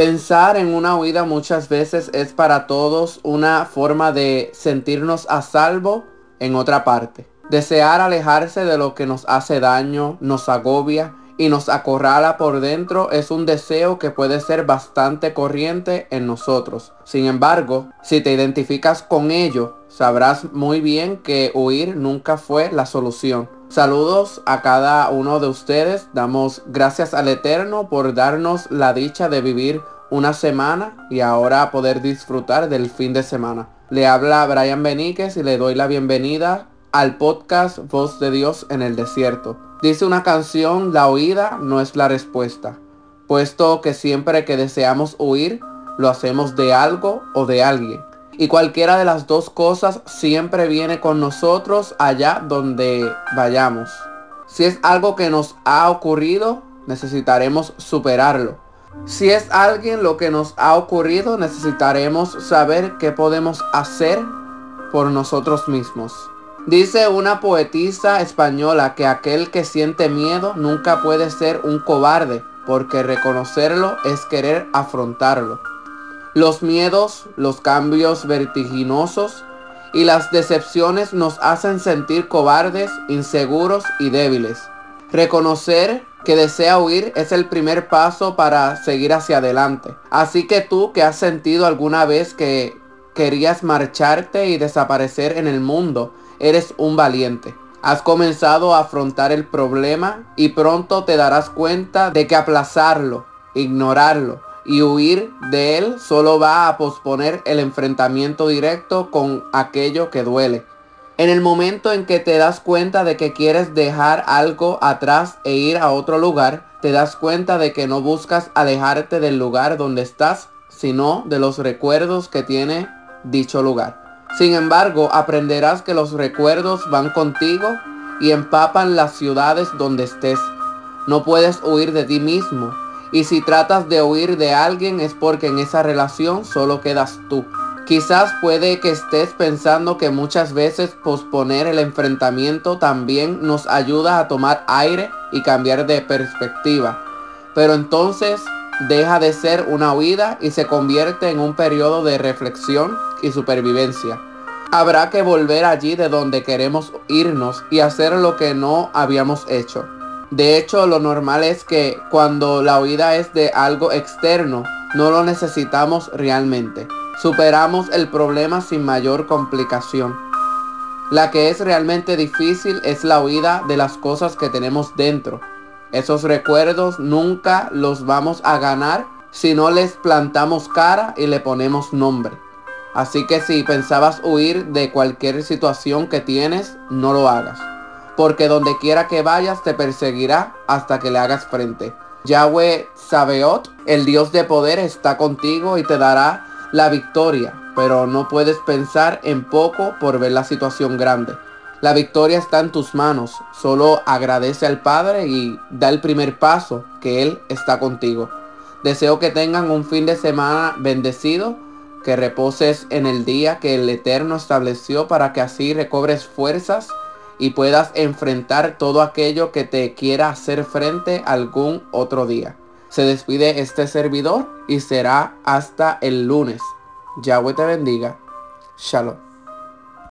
Pensar en una huida muchas veces es para todos una forma de sentirnos a salvo en otra parte. Desear alejarse de lo que nos hace daño, nos agobia y nos acorrala por dentro es un deseo que puede ser bastante corriente en nosotros. Sin embargo, si te identificas con ello, sabrás muy bien que huir nunca fue la solución. Saludos a cada uno de ustedes. Damos gracias al Eterno por darnos la dicha de vivir una semana y ahora poder disfrutar del fin de semana. Le habla Brian Beníquez y le doy la bienvenida al podcast Voz de Dios en el Desierto. Dice una canción, la huida no es la respuesta, puesto que siempre que deseamos huir, lo hacemos de algo o de alguien. Y cualquiera de las dos cosas siempre viene con nosotros allá donde vayamos. Si es algo que nos ha ocurrido, necesitaremos superarlo. Si es alguien lo que nos ha ocurrido, necesitaremos saber qué podemos hacer por nosotros mismos. Dice una poetisa española que aquel que siente miedo nunca puede ser un cobarde, porque reconocerlo es querer afrontarlo. Los miedos, los cambios vertiginosos y las decepciones nos hacen sentir cobardes, inseguros y débiles. Reconocer que desea huir es el primer paso para seguir hacia adelante. Así que tú que has sentido alguna vez que querías marcharte y desaparecer en el mundo, eres un valiente. Has comenzado a afrontar el problema y pronto te darás cuenta de que aplazarlo, ignorarlo y huir de él solo va a posponer el enfrentamiento directo con aquello que duele. En el momento en que te das cuenta de que quieres dejar algo atrás e ir a otro lugar, te das cuenta de que no buscas alejarte del lugar donde estás, sino de los recuerdos que tiene dicho lugar. Sin embargo, aprenderás que los recuerdos van contigo y empapan las ciudades donde estés. No puedes huir de ti mismo. Y si tratas de huir de alguien es porque en esa relación solo quedas tú. Quizás puede que estés pensando que muchas veces posponer el enfrentamiento también nos ayuda a tomar aire y cambiar de perspectiva. Pero entonces deja de ser una huida y se convierte en un periodo de reflexión y supervivencia. Habrá que volver allí de donde queremos irnos y hacer lo que no habíamos hecho. De hecho, lo normal es que cuando la huida es de algo externo, no lo necesitamos realmente. Superamos el problema sin mayor complicación. La que es realmente difícil es la huida de las cosas que tenemos dentro. Esos recuerdos nunca los vamos a ganar si no les plantamos cara y le ponemos nombre. Así que si pensabas huir de cualquier situación que tienes, no lo hagas. Porque donde quiera que vayas te perseguirá hasta que le hagas frente. Yahweh Sabeot, el Dios de poder, está contigo y te dará la victoria. Pero no puedes pensar en poco por ver la situación grande. La victoria está en tus manos. Solo agradece al Padre y da el primer paso que Él está contigo. Deseo que tengan un fin de semana bendecido que reposes en el día que el Eterno estableció para que así recobres fuerzas y puedas enfrentar todo aquello que te quiera hacer frente algún otro día. Se despide este servidor y será hasta el lunes. Yahweh te bendiga. Shalom.